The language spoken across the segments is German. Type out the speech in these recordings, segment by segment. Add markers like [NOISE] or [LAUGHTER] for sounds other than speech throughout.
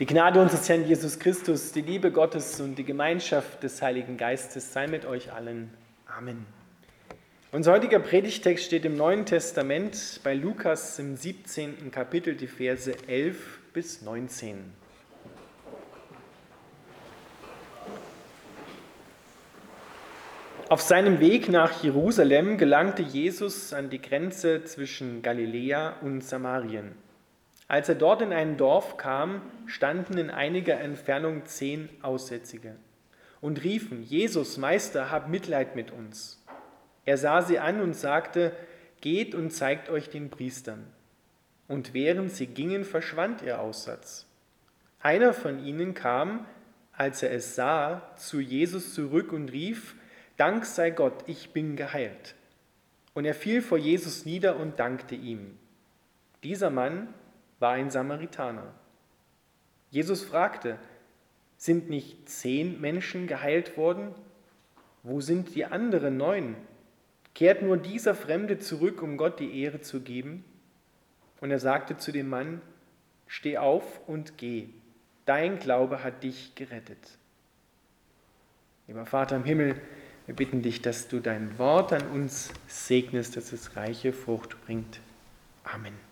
Die Gnade unseres Herrn Jesus Christus, die Liebe Gottes und die Gemeinschaft des Heiligen Geistes sei mit euch allen. Amen. Unser heutiger Predigtext steht im Neuen Testament bei Lukas im 17. Kapitel, die Verse 11 bis 19. Auf seinem Weg nach Jerusalem gelangte Jesus an die Grenze zwischen Galiläa und Samarien. Als er dort in ein Dorf kam, standen in einiger Entfernung zehn Aussätzige und riefen, Jesus, Meister, hab Mitleid mit uns. Er sah sie an und sagte, Geht und zeigt euch den Priestern. Und während sie gingen, verschwand ihr Aussatz. Einer von ihnen kam, als er es sah, zu Jesus zurück und rief, Dank sei Gott, ich bin geheilt. Und er fiel vor Jesus nieder und dankte ihm. Dieser Mann war ein Samaritaner. Jesus fragte, sind nicht zehn Menschen geheilt worden? Wo sind die anderen neun? Kehrt nur dieser Fremde zurück, um Gott die Ehre zu geben? Und er sagte zu dem Mann, steh auf und geh, dein Glaube hat dich gerettet. Lieber Vater im Himmel, wir bitten dich, dass du dein Wort an uns segnest, dass es reiche Frucht bringt. Amen.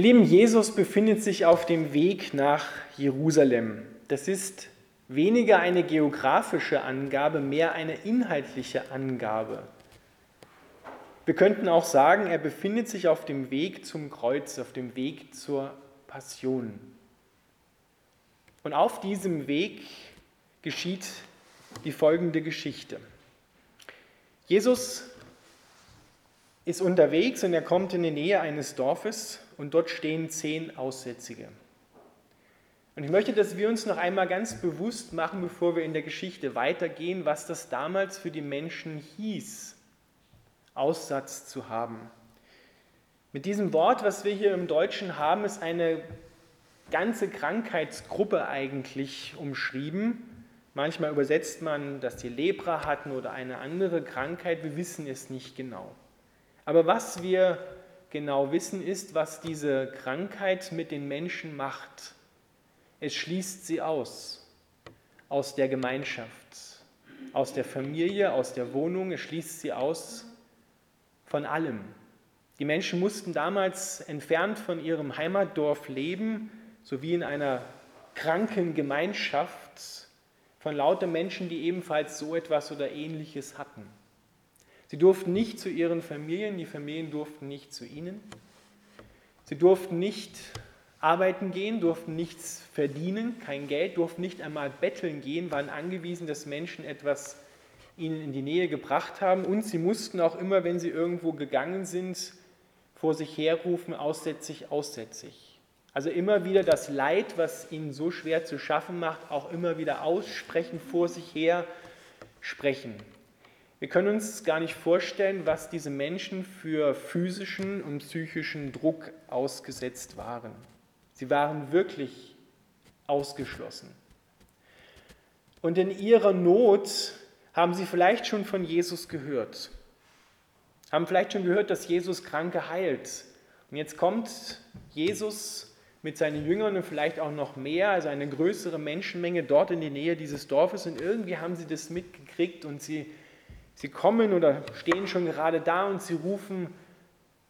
Ihr Lieben, Jesus befindet sich auf dem Weg nach Jerusalem. Das ist weniger eine geografische Angabe, mehr eine inhaltliche Angabe. Wir könnten auch sagen, er befindet sich auf dem Weg zum Kreuz, auf dem Weg zur Passion. Und auf diesem Weg geschieht die folgende Geschichte. Jesus ist unterwegs und er kommt in die Nähe eines Dorfes und dort stehen zehn Aussätzige. Und ich möchte, dass wir uns noch einmal ganz bewusst machen, bevor wir in der Geschichte weitergehen, was das damals für die Menschen hieß, Aussatz zu haben. Mit diesem Wort, was wir hier im Deutschen haben, ist eine ganze Krankheitsgruppe eigentlich umschrieben. Manchmal übersetzt man, dass die Lepra hatten oder eine andere Krankheit. Wir wissen es nicht genau. Aber was wir genau wissen, ist, was diese Krankheit mit den Menschen macht. Es schließt sie aus, aus der Gemeinschaft, aus der Familie, aus der Wohnung, es schließt sie aus von allem. Die Menschen mussten damals entfernt von ihrem Heimatdorf leben, sowie in einer kranken Gemeinschaft von lauter Menschen, die ebenfalls so etwas oder ähnliches hatten. Sie durften nicht zu ihren Familien, die Familien durften nicht zu ihnen. Sie durften nicht arbeiten gehen, durften nichts verdienen, kein Geld, durften nicht einmal betteln gehen, waren angewiesen, dass Menschen etwas ihnen in die Nähe gebracht haben. Und sie mussten auch immer, wenn sie irgendwo gegangen sind, vor sich herrufen, aussätzig, aussätzig. Also immer wieder das Leid, was ihnen so schwer zu schaffen macht, auch immer wieder aussprechen, vor sich her sprechen. Wir können uns gar nicht vorstellen, was diese Menschen für physischen und psychischen Druck ausgesetzt waren. Sie waren wirklich ausgeschlossen. Und in ihrer Not haben sie vielleicht schon von Jesus gehört, haben vielleicht schon gehört, dass Jesus Kranke heilt. Und jetzt kommt Jesus mit seinen Jüngern und vielleicht auch noch mehr, also eine größere Menschenmenge dort in die Nähe dieses Dorfes und irgendwie haben sie das mitgekriegt und sie Sie kommen oder stehen schon gerade da und sie rufen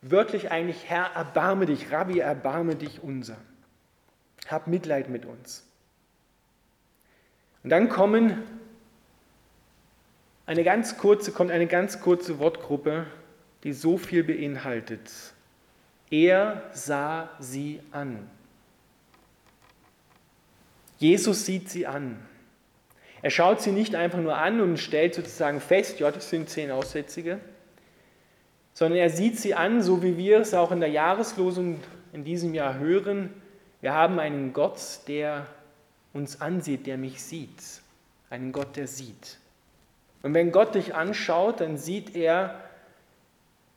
wörtlich eigentlich, Herr, erbarme dich, Rabbi, erbarme dich unser. Hab Mitleid mit uns. Und dann kommen eine ganz kurze, kommt eine ganz kurze Wortgruppe, die so viel beinhaltet. Er sah sie an. Jesus sieht sie an. Er schaut sie nicht einfach nur an und stellt sozusagen fest, ja, das sind zehn Aussätzige, sondern er sieht sie an, so wie wir es auch in der Jahreslosung in diesem Jahr hören. Wir haben einen Gott, der uns ansieht, der mich sieht. Einen Gott, der sieht. Und wenn Gott dich anschaut, dann sieht er,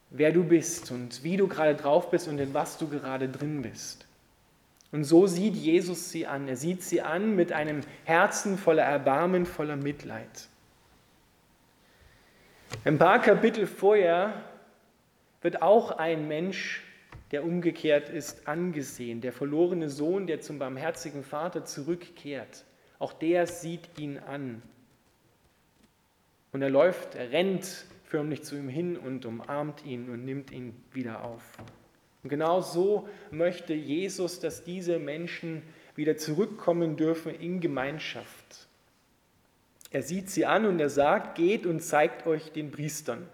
wer du bist und wie du gerade drauf bist und in was du gerade drin bist. Und so sieht Jesus sie an. Er sieht sie an mit einem Herzen voller Erbarmen, voller Mitleid. Ein paar Kapitel vorher wird auch ein Mensch, der umgekehrt ist, angesehen. Der verlorene Sohn, der zum barmherzigen Vater zurückkehrt. Auch der sieht ihn an. Und er läuft, er rennt förmlich zu ihm hin und umarmt ihn und nimmt ihn wieder auf. Und genau so möchte Jesus, dass diese Menschen wieder zurückkommen dürfen in Gemeinschaft. Er sieht sie an und er sagt, geht und zeigt euch den Priestern.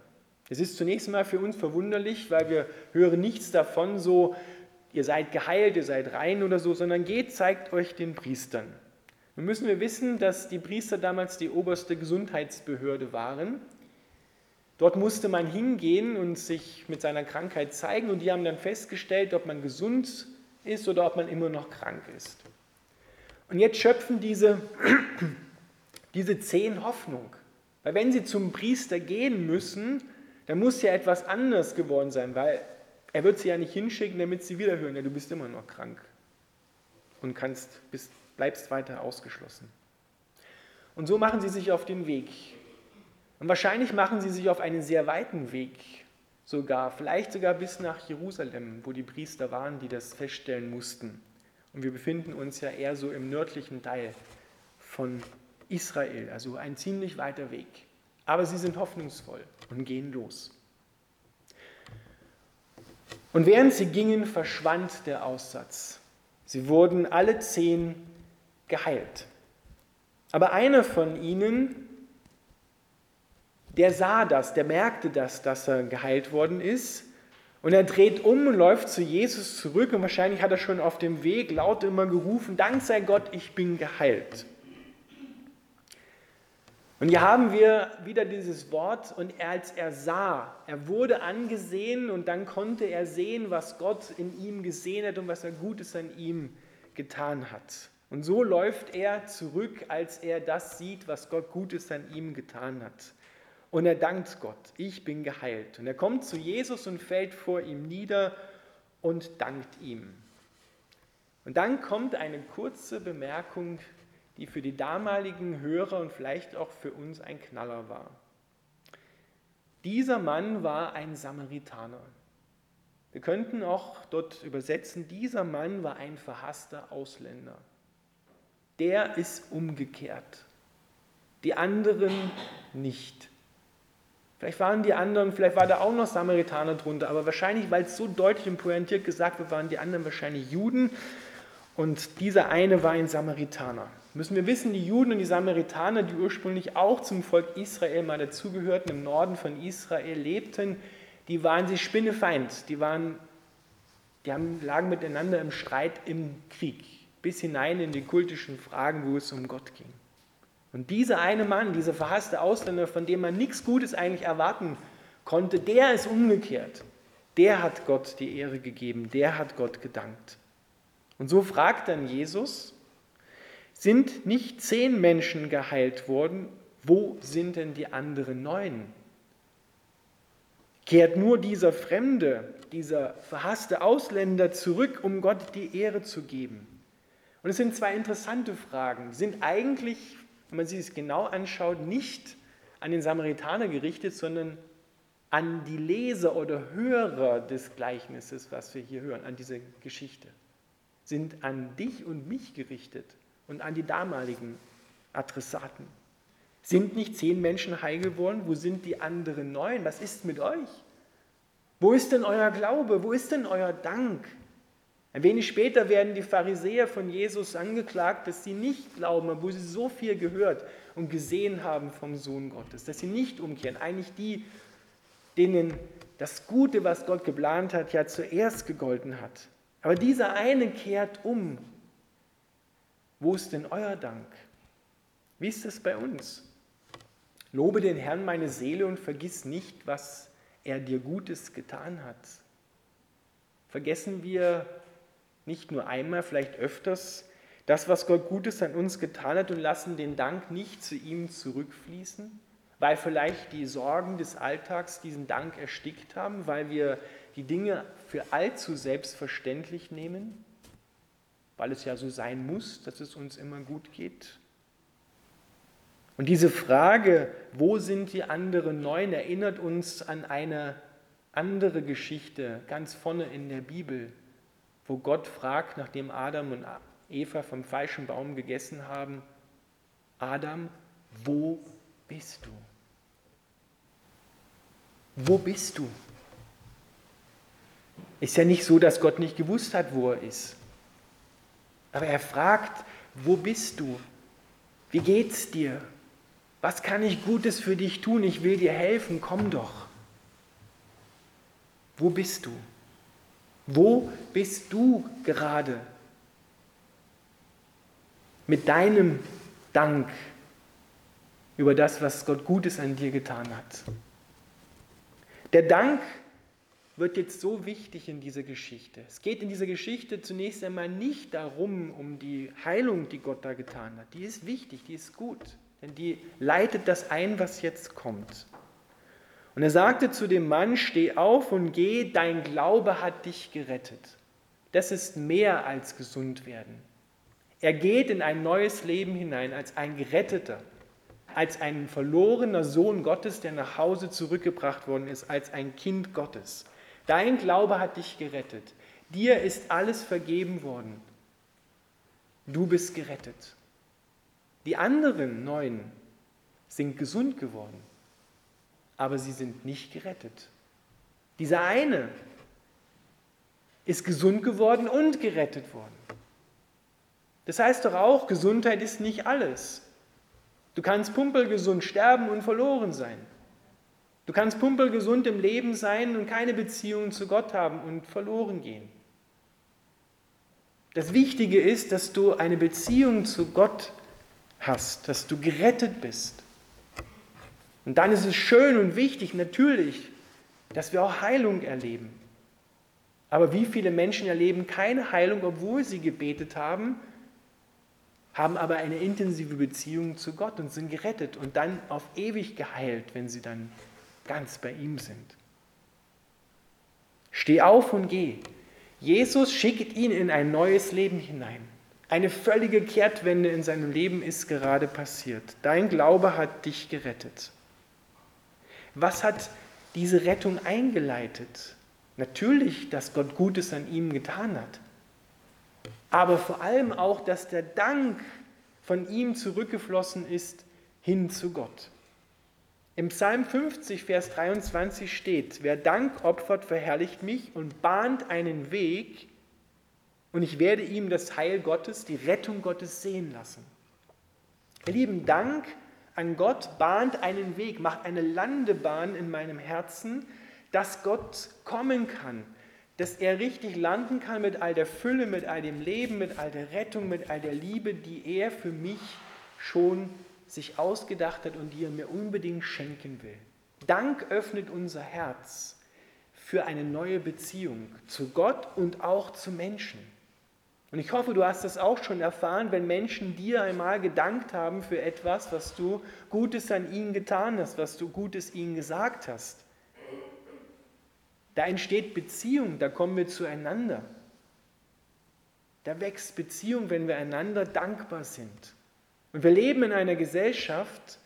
Es ist zunächst mal für uns verwunderlich, weil wir hören nichts davon so, ihr seid geheilt, ihr seid rein oder so, sondern geht, zeigt euch den Priestern. Nun müssen wir wissen, dass die Priester damals die oberste Gesundheitsbehörde waren Dort musste man hingehen und sich mit seiner Krankheit zeigen und die haben dann festgestellt, ob man gesund ist oder ob man immer noch krank ist. Und jetzt schöpfen diese, [CLEARS THROAT] diese zehn Hoffnung. Weil wenn sie zum Priester gehen müssen, dann muss ja etwas anders geworden sein, weil er wird sie ja nicht hinschicken, damit sie wieder hören, ja, du bist immer noch krank und kannst, bist, bleibst weiter ausgeschlossen. Und so machen sie sich auf den Weg. Und wahrscheinlich machen sie sich auf einen sehr weiten Weg sogar, vielleicht sogar bis nach Jerusalem, wo die Priester waren, die das feststellen mussten. Und wir befinden uns ja eher so im nördlichen Teil von Israel, also ein ziemlich weiter Weg. Aber sie sind hoffnungsvoll und gehen los. Und während sie gingen, verschwand der Aussatz. Sie wurden alle zehn geheilt. Aber einer von ihnen der sah das, der merkte das, dass er geheilt worden ist. Und er dreht um und läuft zu Jesus zurück und wahrscheinlich hat er schon auf dem Weg laut immer gerufen, Dank sei Gott, ich bin geheilt. Und hier haben wir wieder dieses Wort und als er sah, er wurde angesehen und dann konnte er sehen, was Gott in ihm gesehen hat und was er Gutes an ihm getan hat. Und so läuft er zurück, als er das sieht, was Gott Gutes an ihm getan hat. Und er dankt Gott, ich bin geheilt. Und er kommt zu Jesus und fällt vor ihm nieder und dankt ihm. Und dann kommt eine kurze Bemerkung, die für die damaligen Hörer und vielleicht auch für uns ein Knaller war. Dieser Mann war ein Samaritaner. Wir könnten auch dort übersetzen, dieser Mann war ein verhasster Ausländer. Der ist umgekehrt, die anderen nicht. Vielleicht waren die anderen, vielleicht war da auch noch Samaritaner drunter, aber wahrscheinlich, weil es so deutlich und pointiert gesagt wird, waren die anderen wahrscheinlich Juden und dieser eine war ein Samaritaner. Müssen wir wissen, die Juden und die Samaritaner, die ursprünglich auch zum Volk Israel mal dazugehörten, im Norden von Israel lebten, die waren sich spinnefeind, die, waren, die haben, lagen miteinander im Streit im Krieg, bis hinein in die kultischen Fragen, wo es um Gott ging. Und dieser eine Mann, dieser verhasste Ausländer, von dem man nichts Gutes eigentlich erwarten konnte, der ist umgekehrt. Der hat Gott die Ehre gegeben, der hat Gott gedankt. Und so fragt dann Jesus, sind nicht zehn Menschen geheilt worden, wo sind denn die anderen neun? Kehrt nur dieser Fremde, dieser verhasste Ausländer zurück, um Gott die Ehre zu geben? Und es sind zwei interessante Fragen, sind eigentlich wenn man sich es genau anschaut, nicht an den Samaritaner gerichtet, sondern an die Leser oder Hörer des Gleichnisses, was wir hier hören, an diese Geschichte, sind an dich und mich gerichtet und an die damaligen Adressaten. Sind nicht zehn Menschen heil geworden? Wo sind die anderen neun? Was ist mit euch? Wo ist denn euer Glaube? Wo ist denn euer Dank? Ein wenig später werden die Pharisäer von Jesus angeklagt, dass sie nicht glauben, obwohl sie so viel gehört und gesehen haben vom Sohn Gottes, dass sie nicht umkehren. Eigentlich die, denen das Gute, was Gott geplant hat, ja zuerst gegolten hat. Aber dieser eine kehrt um. Wo ist denn euer Dank? Wie ist es bei uns? Lobe den Herrn meine Seele und vergiss nicht, was er dir Gutes getan hat. Vergessen wir nicht nur einmal, vielleicht öfters, das, was Gott Gutes an uns getan hat und lassen den Dank nicht zu ihm zurückfließen, weil vielleicht die Sorgen des Alltags diesen Dank erstickt haben, weil wir die Dinge für allzu selbstverständlich nehmen, weil es ja so sein muss, dass es uns immer gut geht. Und diese Frage, wo sind die anderen neun, erinnert uns an eine andere Geschichte ganz vorne in der Bibel, wo Gott fragt, nachdem Adam und Eva vom falschen Baum gegessen haben, Adam, wo bist du? Wo bist du? Ist ja nicht so, dass Gott nicht gewusst hat, wo er ist. Aber er fragt, wo bist du? Wie geht's dir? Was kann ich Gutes für dich tun? Ich will dir helfen, komm doch. Wo bist du? Wo bist du gerade? Mit deinem Dank über das, was Gott Gutes an dir getan hat. Der Dank wird jetzt so wichtig in dieser Geschichte. Es geht in dieser Geschichte zunächst einmal nicht darum, um die Heilung, die Gott da getan hat. Die ist wichtig, die ist gut. Denn die leitet das ein, was jetzt kommt. Und er sagte zu dem Mann, steh auf und geh, dein Glaube hat dich gerettet. Das ist mehr als gesund werden. Er geht in ein neues Leben hinein als ein Geretteter, als ein verlorener Sohn Gottes, der nach Hause zurückgebracht worden ist, als ein Kind Gottes. Dein Glaube hat dich gerettet. Dir ist alles vergeben worden. Du bist gerettet. Die anderen neun sind gesund geworden, aber sie sind nicht gerettet. Dieser eine ist gesund geworden und gerettet worden. Das heißt doch auch, Gesundheit ist nicht alles. Du kannst pumpelgesund sterben und verloren sein. Du kannst pumpelgesund im Leben sein und keine Beziehung zu Gott haben und verloren gehen. Das Wichtige ist, dass du eine Beziehung zu Gott hast, dass du gerettet bist. Und dann ist es schön und wichtig, natürlich, dass wir auch Heilung erleben. Aber wie viele Menschen erleben keine Heilung, obwohl sie gebetet haben, haben aber eine intensive Beziehung zu Gott und sind gerettet und dann auf ewig geheilt, wenn sie dann ganz bei ihm sind. Steh auf und geh. Jesus schickt ihn in ein neues Leben hinein. Eine völlige Kehrtwende in seinem Leben ist gerade passiert. Dein Glaube hat dich gerettet. Was hat diese Rettung eingeleitet? Natürlich, dass Gott Gutes an ihm getan hat, aber vor allem auch, dass der Dank von ihm zurückgeflossen ist hin zu Gott. Im Psalm 50, Vers 23 steht, wer Dank opfert, verherrlicht mich und bahnt einen Weg, und ich werde ihm das Heil Gottes, die Rettung Gottes sehen lassen. Ihr Lieben, Dank an Gott bahnt einen Weg, macht eine Landebahn in meinem Herzen, dass Gott kommen kann, dass er richtig landen kann mit all der Fülle, mit all dem Leben, mit all der Rettung, mit all der Liebe, die er für mich schon sich ausgedacht hat und die er mir unbedingt schenken will. Dank öffnet unser Herz für eine neue Beziehung zu Gott und auch zu Menschen. Und ich hoffe, du hast das auch schon erfahren, wenn Menschen dir einmal gedankt haben für etwas, was du Gutes an ihnen getan hast, was du Gutes ihnen gesagt hast. Da entsteht Beziehung, da kommen wir zueinander. Da wächst Beziehung, wenn wir einander dankbar sind. Und wir leben in einer Gesellschaft,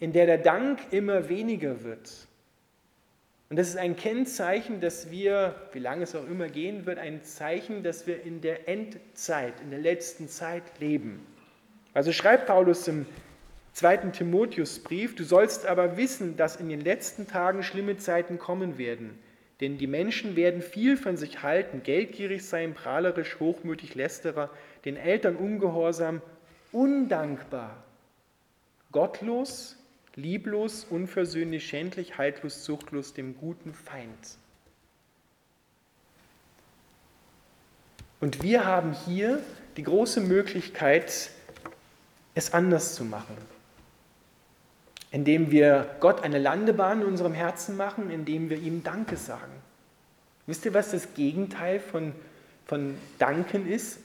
in der der Dank immer weniger wird. Und das ist ein Kennzeichen, dass wir, wie lange es auch immer gehen wird, ein Zeichen, dass wir in der Endzeit, in der letzten Zeit leben. Also schreibt Paulus im zweiten Timotheusbrief, du sollst aber wissen, dass in den letzten Tagen schlimme Zeiten kommen werden. Denn die Menschen werden viel von sich halten, geldgierig sein, prahlerisch, hochmütig, lästerer, den Eltern ungehorsam, undankbar, gottlos, lieblos, unversöhnlich, schändlich, haltlos, zuchtlos, dem guten Feind. Und wir haben hier die große Möglichkeit, es anders zu machen. Indem wir Gott eine Landebahn in unserem Herzen machen, indem wir ihm Danke sagen. Wisst ihr, was das Gegenteil von, von Danken ist?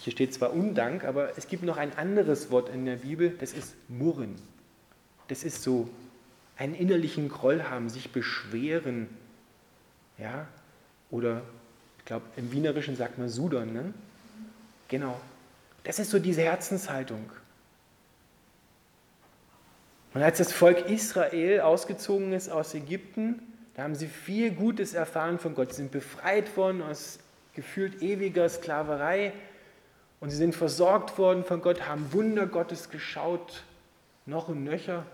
Hier steht zwar Undank, aber es gibt noch ein anderes Wort in der Bibel, das ist Murren das ist so einen innerlichen Groll haben, sich beschweren. Ja? Oder ich glaube, im Wienerischen sagt man Sudern. Ne? Genau. Das ist so diese Herzenshaltung. Und als das Volk Israel ausgezogen ist aus Ägypten, da haben sie viel Gutes erfahren von Gott. Sie sind befreit worden aus gefühlt ewiger Sklaverei und sie sind versorgt worden von Gott, haben Wunder Gottes geschaut, noch und nöcher,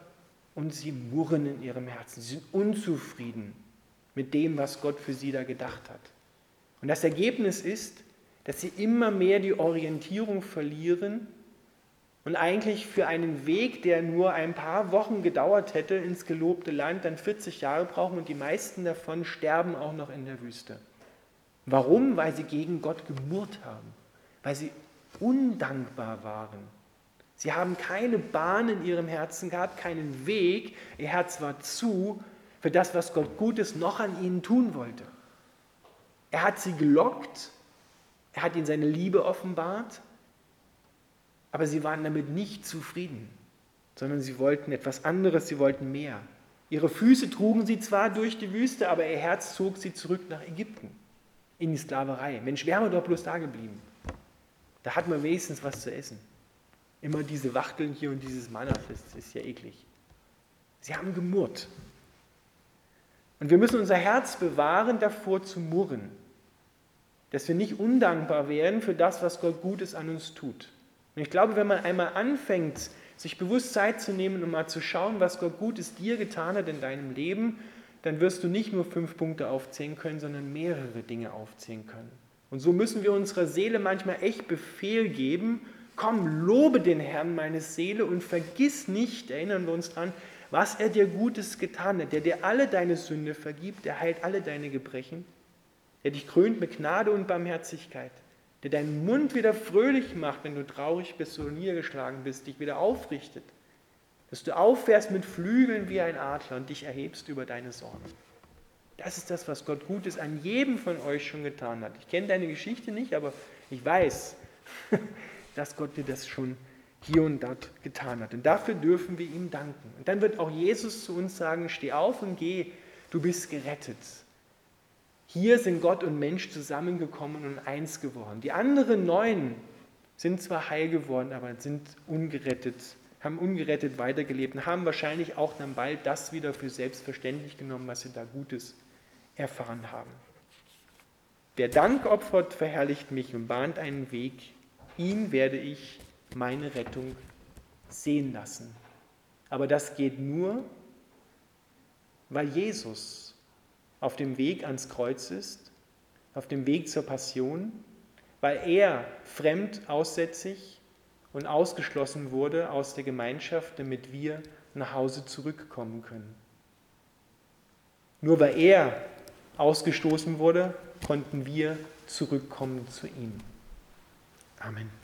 und sie murren in ihrem Herzen. Sie sind unzufrieden mit dem, was Gott für sie da gedacht hat. Und das Ergebnis ist, dass sie immer mehr die Orientierung verlieren und eigentlich für einen Weg, der nur ein paar Wochen gedauert hätte ins gelobte Land, dann 40 Jahre brauchen und die meisten davon sterben auch noch in der Wüste. Warum? Weil sie gegen Gott gemurrt haben, weil sie undankbar waren. Sie haben keine Bahn in ihrem Herzen gehabt, keinen Weg. Ihr Herz war zu für das, was Gott Gutes noch an ihnen tun wollte. Er hat sie gelockt, er hat ihnen seine Liebe offenbart, aber sie waren damit nicht zufrieden, sondern sie wollten etwas anderes, sie wollten mehr. Ihre Füße trugen sie zwar durch die Wüste, aber ihr Herz zog sie zurück nach Ägypten, in die Sklaverei. Mensch, wären wir doch bloß da geblieben. Da hat man wenigstens was zu essen. Immer diese Wachteln hier und dieses das ist ja eklig. Sie haben gemurrt. Und wir müssen unser Herz bewahren, davor zu murren. Dass wir nicht undankbar werden für das, was Gott Gutes an uns tut. Und ich glaube, wenn man einmal anfängt, sich bewusst Zeit zu nehmen, um mal zu schauen, was Gott Gutes dir getan hat in deinem Leben, dann wirst du nicht nur fünf Punkte aufzählen können, sondern mehrere Dinge aufzählen können. Und so müssen wir unserer Seele manchmal echt Befehl geben, komm, lobe den Herrn meine Seele und vergiss nicht, erinnern wir uns dran, was er dir Gutes getan hat, der dir alle deine Sünde vergibt, der heilt alle deine Gebrechen, der dich krönt mit Gnade und Barmherzigkeit, der deinen Mund wieder fröhlich macht, wenn du traurig bist oder niedergeschlagen bist, dich wieder aufrichtet, dass du auffährst mit Flügeln wie ein Adler und dich erhebst über deine Sorgen. Das ist das, was Gott Gutes an jedem von euch schon getan hat. Ich kenne deine Geschichte nicht, aber ich weiß, [LAUGHS] dass Gott dir das schon hier und dort getan hat. Und dafür dürfen wir ihm danken. Und dann wird auch Jesus zu uns sagen, steh auf und geh, du bist gerettet. Hier sind Gott und Mensch zusammengekommen und eins geworden. Die anderen neun sind zwar heil geworden, aber sind ungerettet, haben ungerettet weitergelebt und haben wahrscheinlich auch dann bald das wieder für selbstverständlich genommen, was sie da Gutes erfahren haben. Wer Dank opfert, verherrlicht mich und bahnt einen Weg. Ihm werde ich meine Rettung sehen lassen. Aber das geht nur, weil Jesus auf dem Weg ans Kreuz ist, auf dem Weg zur Passion, weil er fremd, aussätzig und ausgeschlossen wurde aus der Gemeinschaft, damit wir nach Hause zurückkommen können. Nur weil er ausgestoßen wurde, konnten wir zurückkommen zu ihm. Amen.